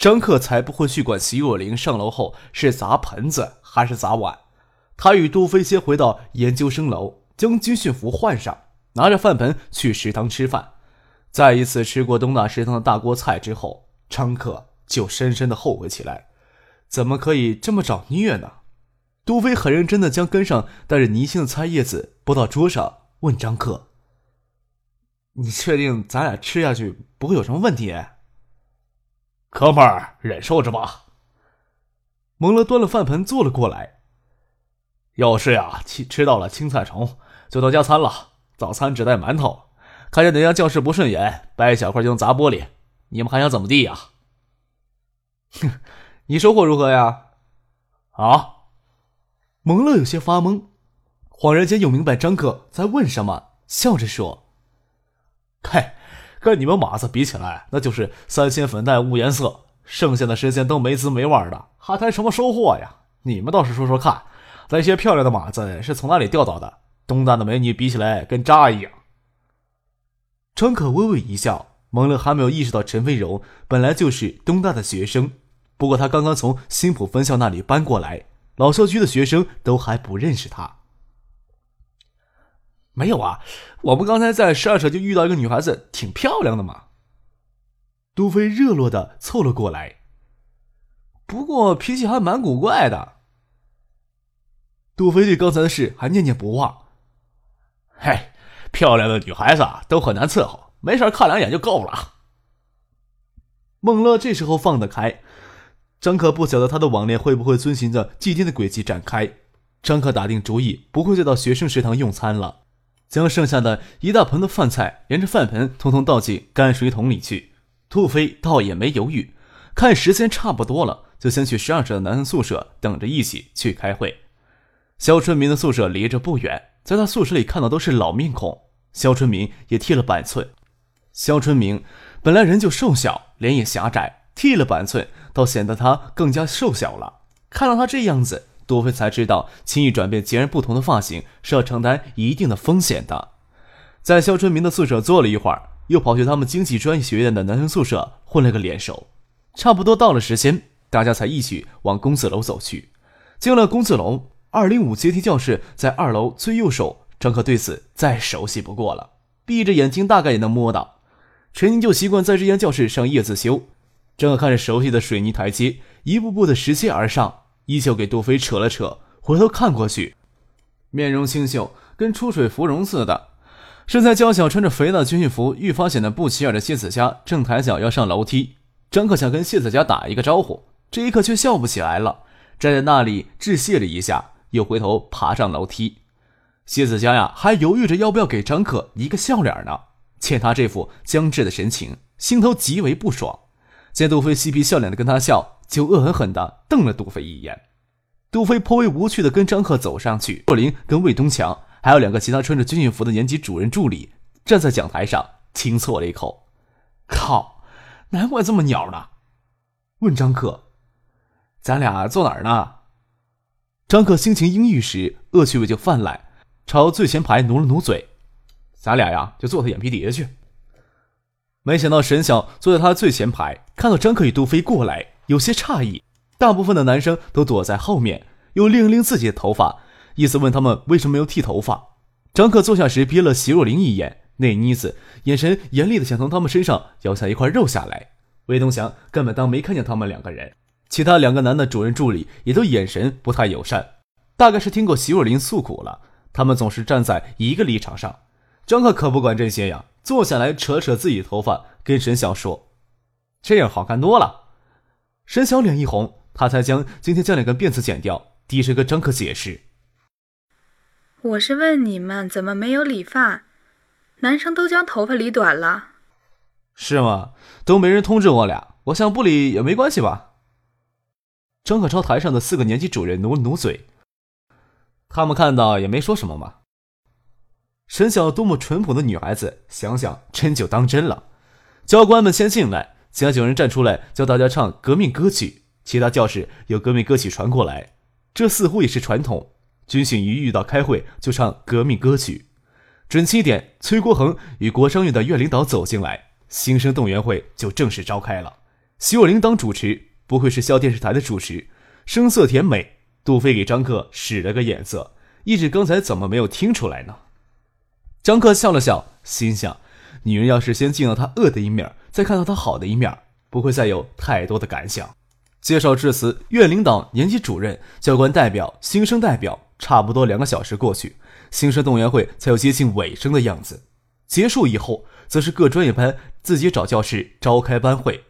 张克才不会去管席若琳上楼后是砸盆子还是砸碗。他与杜飞先回到研究生楼，将军训服换上，拿着饭盆去食堂吃饭。再一次吃过东大食堂的大锅菜之后，张克就深深的后悔起来：怎么可以这么找虐呢？杜飞很认真的将根上带着泥腥的菜叶子拨到桌上，问张克：“你确定咱俩吃下去不会有什么问题？”哥们儿，忍受着吧。蒙勒端了饭盆坐了过来。要是呀，吃吃到了青菜虫，就当加餐了。早餐只带馒头，看见哪家教室不顺眼，掰一小块就能砸玻璃。你们还想怎么地呀？哼，你收获如何呀？啊？蒙勒有些发懵，恍然间又明白张克在问什么，笑着说：“嗨。”跟你们马子比起来，那就是三鲜粉黛无颜色，剩下的时间都没滋没味的，还谈什么收获呀？你们倒是说说看，那些漂亮的马子是从哪里钓到的？东大的美女比起来跟渣一样。张可微微一笑，蒙勒还没有意识到陈飞柔本来就是东大的学生，不过他刚刚从新浦分校那里搬过来，老校区的学生都还不认识他。没有啊，我们刚才在十二车就遇到一个女孩子，挺漂亮的嘛。杜飞热络的凑了过来，不过脾气还蛮古怪的。杜飞对刚才的事还念念不忘。嘿，漂亮的女孩子啊都很难伺候，没事看两眼就够了。孟乐这时候放得开，张可不晓得他的网恋会不会遵循着既定的轨迹展开。张可打定主意，不会再到学生食堂用餐了。将剩下的一大盆的饭菜沿着饭盆通通倒进泔水桶里去。杜飞倒也没犹豫，看时间差不多了，就先去十二舍的男生宿舍等着一起去开会。肖春明的宿舍离着不远，在他宿舍里看到都是老面孔。肖春明也剃了板寸。肖春明本来人就瘦小，脸也狭窄，剃了板寸倒显得他更加瘦小了。看到他这样子。杜飞才知道，轻易转变截然不同的发型是要承担一定的风险的。在肖春明的宿舍坐了一会儿，又跑去他们经济专业学院的男生宿舍混了个脸熟。差不多到了时间，大家才一起往公子楼走去。进了公子楼，二零五阶梯教室在二楼最右手。张可对此再熟悉不过了，闭着眼睛大概也能摸到。陈宁就习惯在这间教室上夜自修。张可看着熟悉的水泥台阶，一步步的拾阶而上。依旧给杜飞扯了扯，回头看过去，面容清秀，跟出水芙蓉似的，身材娇小，穿着肥大军训服，愈发显得不起眼的谢子佳正抬脚要上楼梯。张克想跟谢子佳打一个招呼，这一刻却笑不起来了，站在那里致谢了一下，又回头爬上楼梯。谢子佳呀，还犹豫着要不要给张克一个笑脸呢。见他这副僵滞的神情，心头极为不爽。见杜飞嬉皮笑脸的跟他笑。就恶狠狠地瞪了杜飞一眼，杜飞颇为无趣地跟张克走上去。若琳跟魏东强还有两个其他穿着军训服的年级主任助理站在讲台上，轻啜了一口：“靠，难怪这么鸟呢。”问张克：“咱俩坐哪儿呢？”张克心情阴郁时，恶趣味就泛滥，朝最前排努了努嘴：“咱俩呀，就坐他眼皮底下去。”没想到沈晓坐在他最前排，看到张克与杜飞过来。有些诧异，大部分的男生都躲在后面，又拎了拎自己的头发，意思问他们为什么没有剃头发。张克坐下时瞥了席若琳一眼，那妮子眼神严厉的想从他们身上咬下一块肉下来。魏东祥根本当没看见他们两个人，其他两个男的主任助理也都眼神不太友善，大概是听过席若琳诉苦了。他们总是站在一个立场上。张克可不管这些呀，坐下来扯扯自己头发，跟沈晓说：“这样好看多了。”沈晓脸一红，他才将今天将两根辫子剪掉，低声跟张可解释：“我是问你们怎么没有理发？男生都将头发理短了，是吗？都没人通知我俩，我想不理也没关系吧？”张可朝台上的四个年级主任努了努嘴，他们看到也没说什么嘛。沈晓多么淳朴的女孩子，想想真就当真了。教官们先进来，其他九人站出来教大家唱革命歌曲，其他教室有革命歌曲传过来，这似乎也是传统。军训一遇到开会就唱革命歌曲。准七点，崔国恒与国商院的院领导走进来，新生动员会就正式召开了。徐若琳当主持，不愧是校电视台的主持，声色甜美。杜飞给张克使了个眼色，一直刚才怎么没有听出来呢？张克笑了笑，心想：女人要是先见到他恶的一面，再看到他好的一面，不会再有太多的感想。介绍至此，院领导、年级主任、教官代表、新生代表，差不多两个小时过去。新生动员会才有接近尾声的样子。结束以后，则是各专业班自己找教室召开班会。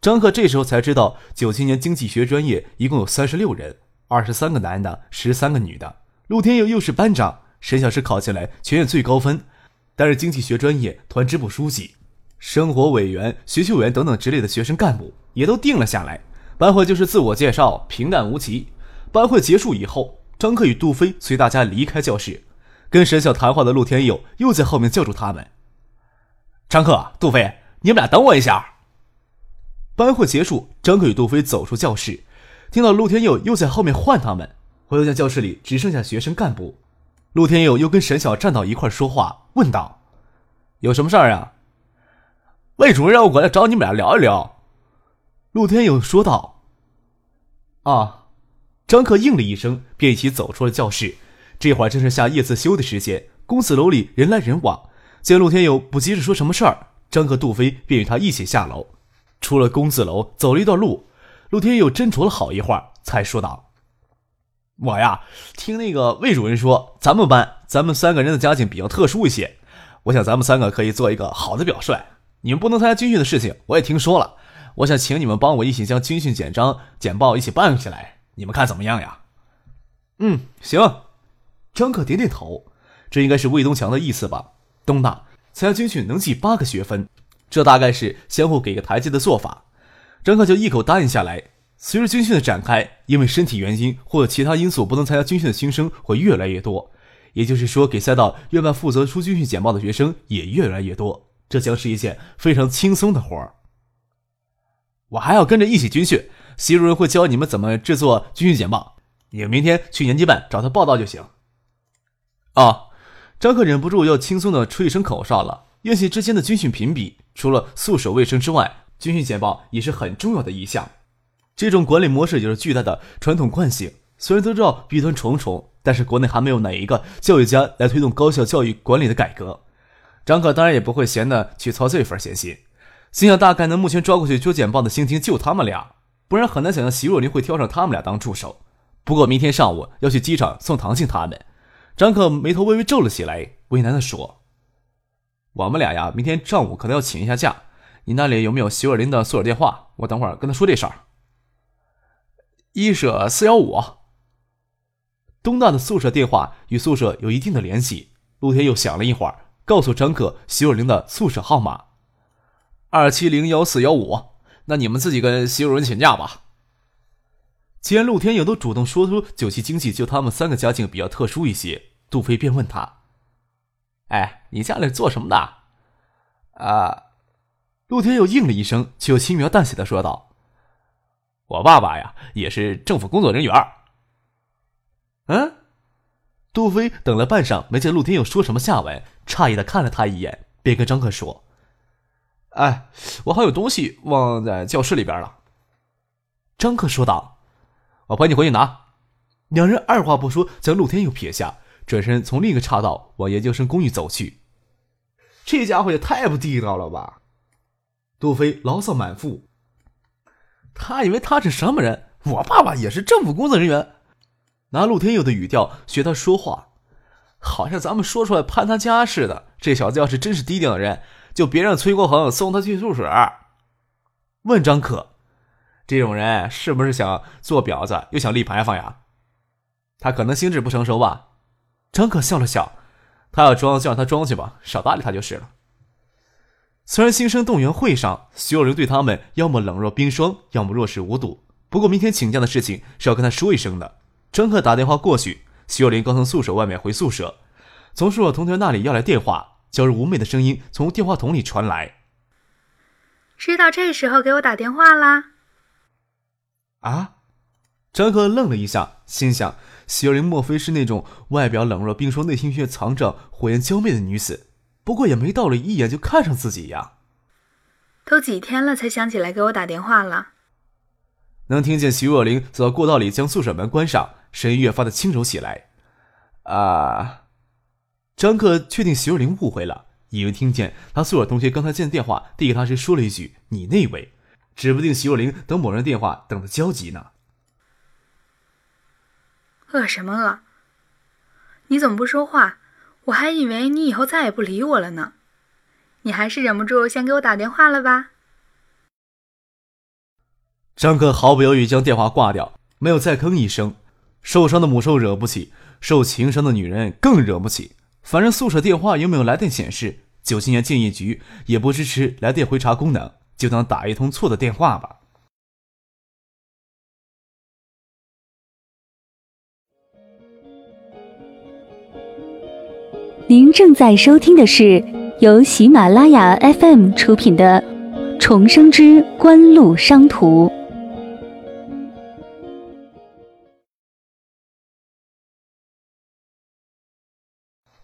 张克这时候才知道，九七年经济学专业一共有三十六人，二十三个男的，十三个女的。陆天佑又是班长，沈小是考进来全院最高分，担任经济学专业团支部书记、生活委员、学习委员等等之类的学生干部也都定了下来。班会就是自我介绍，平淡无奇。班会结束以后，张克与杜飞随大家离开教室。跟沈晓谈话的陆天佑又在后面叫住他们：“张克、杜飞，你们俩等我一下。”班会结束，张克与杜飞走出教室，听到陆天佑又在后面唤他们，回头见教室里只剩下学生干部。陆天佑又跟沈晓站到一块说话，问道：“有什么事儿啊？”魏主任让我过来找你们俩聊一聊。陆天佑说道：“啊。”张克应了一声，便一起走出了教室。这会儿正是下夜自修的时间，公子楼里人来人往。见陆天佑不急着说什么事儿，张克、杜飞便与他一起下楼。出了公子楼，走了一段路，陆天佑斟酌了好一会儿，才说道：“我呀，听那个魏主任说，咱们班咱们三个人的家境比较特殊一些，我想咱们三个可以做一个好的表率。你们不能参加军训的事情，我也听说了。我想请你们帮我一起将军训简章、简报一起办起来，你们看怎么样呀？”“嗯，行。”张克点点头，这应该是魏东强的意思吧？东大参加军训能记八个学分，这大概是相互给个台阶的做法。张克就一口答应下来。随着军训的展开，因为身体原因或者其他因素不能参加军训的新生会越来越多，也就是说，给赛道院办负责出军训简报的学生也越来越多。这将是一件非常轻松的活儿。我还要跟着一起军训，习主任会教你们怎么制作军训简报。你们明天去年级办找他报道就行。啊！张克忍不住要轻松的吹一声口哨了。院系之间的军训评比，除了宿舍卫生之外，军训简报也是很重要的一项。这种管理模式有着巨大的传统惯性。虽然都知道弊端重重，但是国内还没有哪一个教育家来推动高校教育管理的改革。张克当然也不会闲的去操这份闲心，心想大概能目前抓过去做简报的心情就他们俩，不然很难想象席若琳会挑上他们俩当助手。不过明天上午要去机场送唐静他们。张克眉头微微皱了起来，为难的说：“我们俩呀，明天上午可能要请一下假。你那里有没有徐若琳的宿舍电话？我等会儿跟他说这事儿。”一舍四幺五，东大的宿舍电话与宿舍有一定的联系。陆天又想了一会儿，告诉张克徐若琳的宿舍号码：二七零幺四幺五。那你们自己跟徐若琳请假吧。既然陆天佑都主动说出九七经济就他们三个家境比较特殊一些，杜飞便问他：“哎，你家里做什么的？”啊，陆天佑应了一声，却又轻描淡写的说道：“我爸爸呀，也是政府工作人员。”嗯，杜飞等了半晌，没见陆天佑说什么下文，诧异的看了他一眼，便跟张克说：“哎，我好有东西忘在教室里边了。”张克说道。我陪你回去拿。两人二话不说，将陆天佑撇下，转身从另一个岔道往研究生公寓走去。这家伙也太不地道了吧！杜飞牢骚满腹。他以为他是什么人？我爸爸也是政府工作人员。拿陆天佑的语调学他说话，好像咱们说出来攀他家似的。这小子要是真是低调的人，就别让崔国恒送他去宿舍。问张可。这种人是不是想做婊子又想立牌坊呀？他可能心智不成熟吧。张可笑了笑，他要装就让他装去吧，少搭理他就是了。虽然新生动员会上，所有人对他们要么冷若冰霜，要么若视无睹，不过明天请假的事情是要跟他说一声的。张克打电话过去，徐若琳刚从宿舍外面回宿舍，从宿舍同学那里要来电话，娇柔妩媚的声音从电话筒里传来：“知道这时候给我打电话啦？”啊！张克愣了一下，心想：徐若琳莫非是那种外表冷若冰霜、内心却藏着火焰娇媚的女子？不过也没道理一眼就看上自己呀。都几天了才想起来给我打电话了。能听见徐若琳走到过道里，将宿舍门关上，声音越发的轻柔起来。啊！张克确定徐若琳误会了，以为听见他宿舍同学刚才接的电话递给他时说了一句“你那位”，指不定徐若琳等某人电话等的焦急呢。饿什么饿？你怎么不说话？我还以为你以后再也不理我了呢。你还是忍不住先给我打电话了吧？张克毫不犹豫将电话挂掉，没有再吭一声。受伤的母兽惹不起，受情伤的女人更惹不起。反正宿舍电话又没有来电显示，九七年建业局也不支持来电回查功能，就当打一通错的电话吧。您正在收听的是。由喜马拉雅 FM 出品的《重生之官路商途》，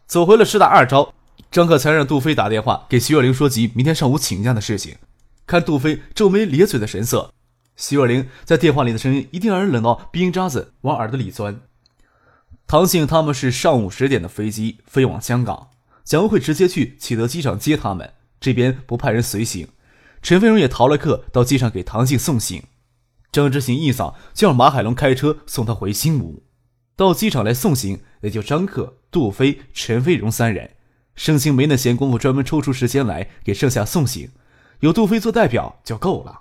走回了师大二招，张克才让杜飞打电话给徐若琳说及明天上午请假的事情。看杜飞皱眉咧嘴的神色，徐若琳在电话里的声音一定让人冷到冰渣子往耳朵里钻。唐信他们是上午十点的飞机飞往香港。蒋文会直接去启德机场接他们，这边不派人随行。陈飞荣也逃了课，到机场给唐静送行。张之行一早就让马海龙开车送他回新屋。到机场来送行，也就张克、杜飞、陈飞荣三人。盛兴没那闲工夫专门抽出时间来给剩下送行，有杜飞做代表就够了。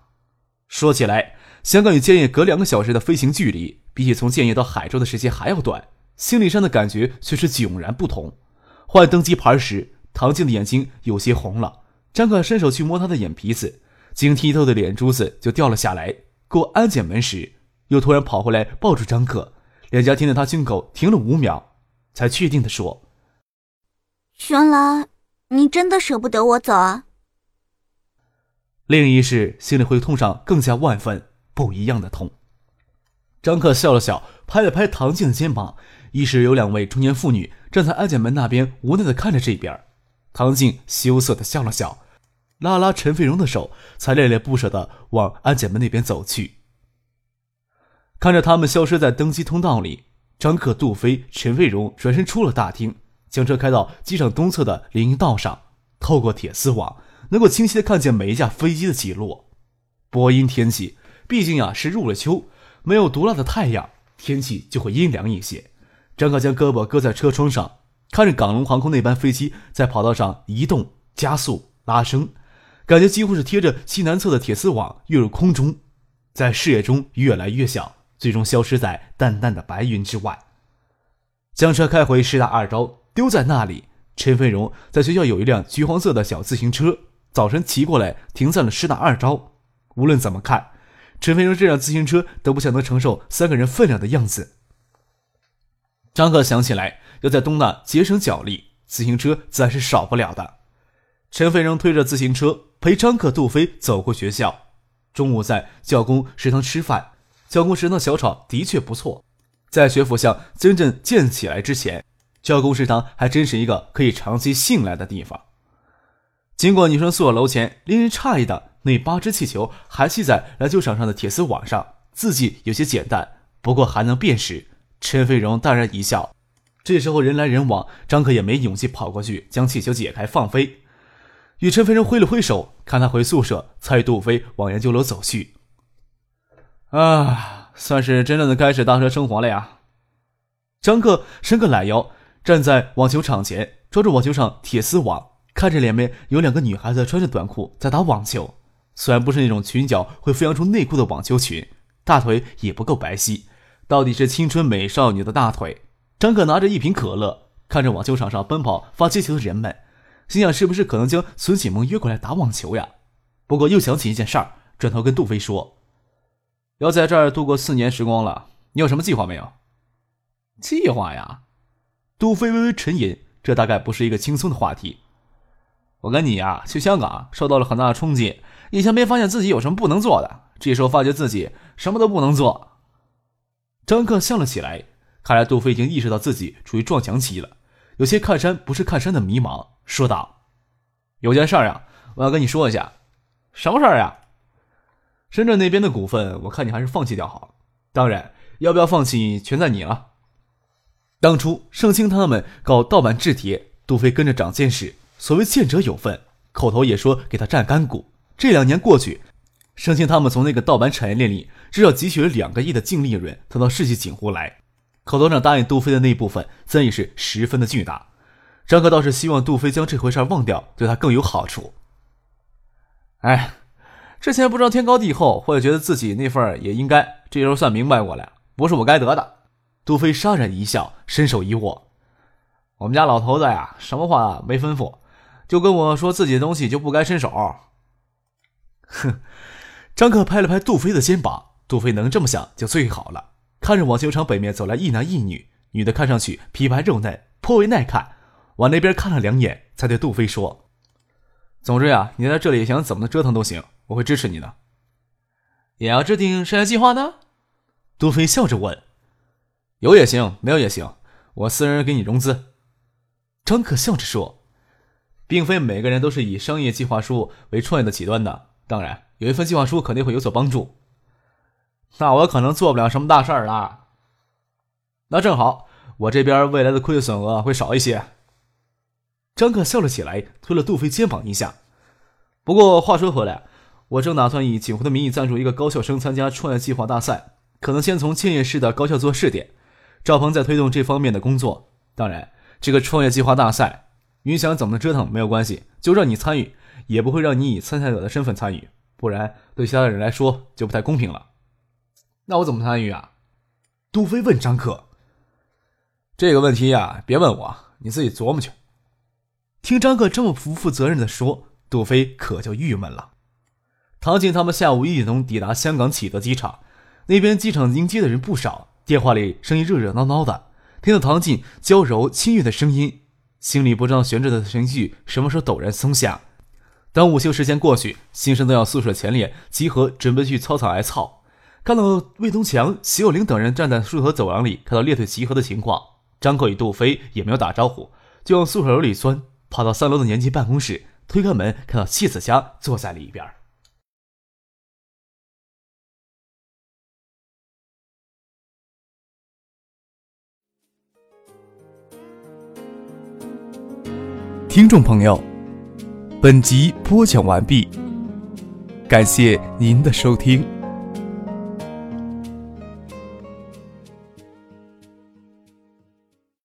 说起来，香港与建业隔两个小时的飞行距离，比起从建业到海州的时间还要短，心理上的感觉却是迥然不同。换登机牌时，唐静的眼睛有些红了。张可伸手去摸她的眼皮子，晶剔透的脸珠子就掉了下来。过安检门时，又突然跑回来抱住张可，脸颊贴着他胸口停了五秒，才确定的说：“原来你真的舍不得我走啊？”另一世心里会痛上更加万分不一样的痛。张克笑了笑，拍了拍唐静的肩膀。一时有两位中年妇女站在安检门那边，无奈的看着这边。唐静羞涩的笑了笑，拉拉陈飞荣的手，才恋恋不舍的往安检门那边走去。看着他们消失在登机通道里，张克、杜飞、陈卫荣转身出了大厅，将车开到机场东侧的林荫道上。透过铁丝网，能够清晰的看见每一架飞机的起落。播音天气，毕竟呀是入了秋，没有毒辣的太阳，天气就会阴凉一些。张克将胳膊搁在车窗上，看着港龙航空那班飞机在跑道上移动、加速、拉升，感觉几乎是贴着西南侧的铁丝网跃入空中，在视野中越来越小，最终消失在淡淡的白云之外。将车开回师大二招，丢在那里。陈飞荣在学校有一辆橘黄色的小自行车，早晨骑过来停在了师大二招。无论怎么看，陈飞荣这辆自行车都不像能承受三个人分量的样子。张克想起来要在东大节省脚力，自行车自然是少不了的。陈飞荣推着自行车陪张克、杜飞走过学校。中午在教工食堂吃饭，教工食堂小炒的确不错。在学府巷真正建起来之前，教工食堂还真是一个可以长期信赖的地方。经过女生宿舍楼前，令人诧异的那八只气球还系在篮球场上的铁丝网上，字迹有些简单，不过还能辨识。陈飞荣淡然一笑，这时候人来人往，张可也没勇气跑过去将气球解开放飞，与陈飞荣挥了挥手，看他回宿舍，才与杜飞往研究楼走去。啊，算是真正的开始大学生活了呀！张克伸个懒腰，站在网球场前，抓住网球场铁丝网，看着两边有两个女孩子穿着短裤在打网球，虽然不是那种裙角会飞扬出内裤的网球裙，大腿也不够白皙。到底是青春美少女的大腿。张克拿着一瓶可乐，看着网球场上奔跑发接球的人们，心想：是不是可能将孙启萌约过来打网球呀？不过又想起一件事儿，转头跟杜飞说：“要在这儿度过四年时光了，你有什么计划没有？计划呀？杜飞微微沉吟，这大概不是一个轻松的话题。我跟你呀，去香港受到了很大的冲击，以前没发现自己有什么不能做的，这时候发觉自己什么都不能做。张克笑了起来，看来杜飞已经意识到自己处于撞墙期了，有些看山不是看山的迷茫，说道：“有件事儿啊，我要跟你说一下。什么事儿呀？深圳那边的股份，我看你还是放弃掉好了。当然，要不要放弃，全在你了。当初盛清他们搞盗版制铁，杜飞跟着长见识。”所谓见者有份，口头也说给他占干股。这两年过去，盛清他们从那个盗版产业链里至少汲取了两个亿的净利润，投到世纪锦湖来。口头上答应杜飞的那部分，自然是十分的巨大。张克倒是希望杜飞将这回事忘掉，对他更有好处。哎，之前不知道天高地厚，或者觉得自己那份也应该，这时候算明白过来，不是我该得的。杜飞沙然一笑，伸手一握：“我们家老头子呀，什么话没吩咐。”就跟我说自己的东西就不该伸手。哼，张克拍了拍杜飞的肩膀。杜飞能这么想就最好了。看着网球场北面走来一男一女，女的看上去皮白肉嫩，颇为耐看。往那边看了两眼，才对杜飞说：“总之呀，你在这里想怎么折腾都行，我会支持你的。也要制定生涯计划呢？”杜飞笑着问：“有也行，没有也行，我私人给你融资。”张可笑着说。并非每个人都是以商业计划书为创业的起端的，当然有一份计划书肯定会有所帮助。那我可能做不了什么大事儿了。那正好，我这边未来的亏损额会少一些。张克笑了起来，推了杜飞肩膀一下。不过话说回来，我正打算以锦湖的名义赞助一个高校生参加创业计划大赛，可能先从建业市的高校做试点。赵鹏在推动这方面的工作。当然，这个创业计划大赛。你想怎么折腾没有关系，就让你参与，也不会让你以参赛者的身份参与，不然对其他的人来说就不太公平了。那我怎么参与啊？杜飞问张克。这个问题呀，别问我，你自己琢磨去。听张克这么不负责任的说，杜飞可就郁闷了。唐静他们下午一点钟抵达香港启德机场，那边机场迎接的人不少，电话里声音热热闹闹的，听到唐静娇柔亲悦的声音。心里不知道悬着的情绪什么时候陡然松下。当午休时间过去，新生都要宿舍前列集合，准备去操场挨操。看到魏东强、席有灵等人站在宿舍走廊里，看到列队集合的情况，张克与杜飞也没有打招呼，就往宿舍楼里钻，跑到三楼的年级办公室，推开门，看到谢子佳坐在了一边。听众朋友，本集播讲完毕，感谢您的收听。